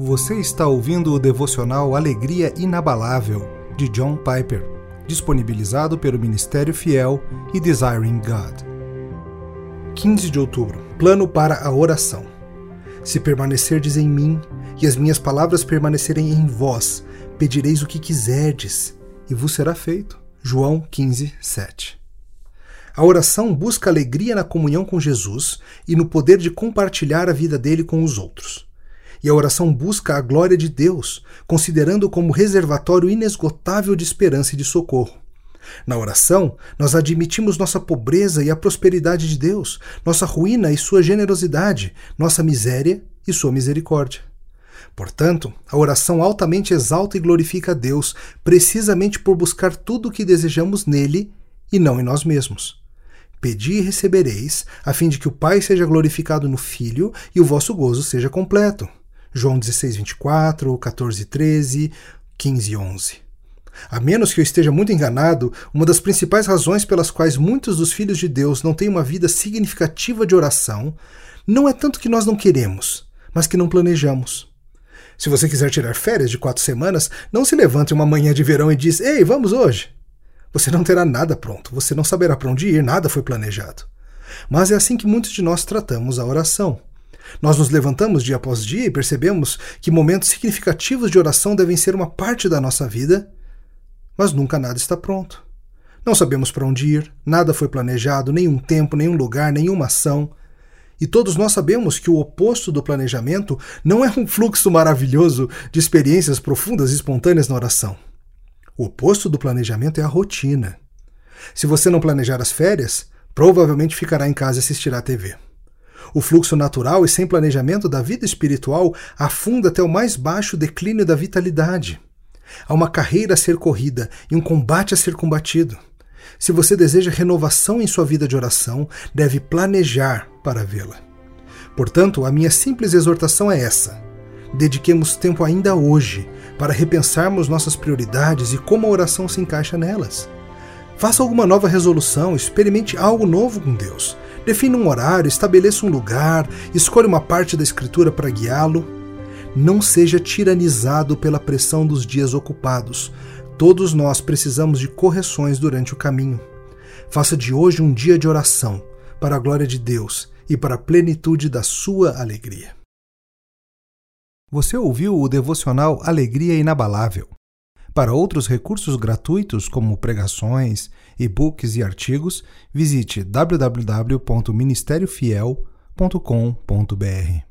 Você está ouvindo o devocional Alegria Inabalável, de John Piper, disponibilizado pelo Ministério Fiel e Desiring God. 15 de outubro Plano para a oração. Se permanecerdes em mim e as minhas palavras permanecerem em vós, pedireis o que quiserdes e vos será feito. João 15, 7. A oração busca alegria na comunhão com Jesus e no poder de compartilhar a vida dele com os outros. E a oração busca a glória de Deus, considerando como reservatório inesgotável de esperança e de socorro. Na oração, nós admitimos nossa pobreza e a prosperidade de Deus, nossa ruína e sua generosidade, nossa miséria e sua misericórdia. Portanto, a oração altamente exalta e glorifica a Deus, precisamente por buscar tudo o que desejamos nele e não em nós mesmos. Pedi e recebereis, a fim de que o Pai seja glorificado no Filho e o vosso gozo seja completo. João 16, 24, 14, 13, 15 e 11. A menos que eu esteja muito enganado, uma das principais razões pelas quais muitos dos filhos de Deus não têm uma vida significativa de oração não é tanto que nós não queremos, mas que não planejamos. Se você quiser tirar férias de quatro semanas, não se levante uma manhã de verão e diz: Ei, vamos hoje. Você não terá nada pronto, você não saberá para onde ir, nada foi planejado. Mas é assim que muitos de nós tratamos a oração. Nós nos levantamos dia após dia e percebemos que momentos significativos de oração devem ser uma parte da nossa vida, mas nunca nada está pronto. Não sabemos para onde ir, nada foi planejado, nenhum tempo, nenhum lugar, nenhuma ação. E todos nós sabemos que o oposto do planejamento não é um fluxo maravilhoso de experiências profundas e espontâneas na oração. O oposto do planejamento é a rotina. Se você não planejar as férias, provavelmente ficará em casa e assistirá à TV. O fluxo natural e sem planejamento da vida espiritual afunda até o mais baixo declínio da vitalidade. Há uma carreira a ser corrida e um combate a ser combatido. Se você deseja renovação em sua vida de oração, deve planejar para vê-la. Portanto, a minha simples exortação é essa: dediquemos tempo ainda hoje para repensarmos nossas prioridades e como a oração se encaixa nelas. Faça alguma nova resolução, experimente algo novo com Deus. Defina um horário, estabeleça um lugar, escolha uma parte da Escritura para guiá-lo. Não seja tiranizado pela pressão dos dias ocupados. Todos nós precisamos de correções durante o caminho. Faça de hoje um dia de oração, para a glória de Deus e para a plenitude da sua alegria. Você ouviu o devocional Alegria Inabalável. Para outros recursos gratuitos, como pregações, e-books e artigos, visite www.ministériofiel.com.br.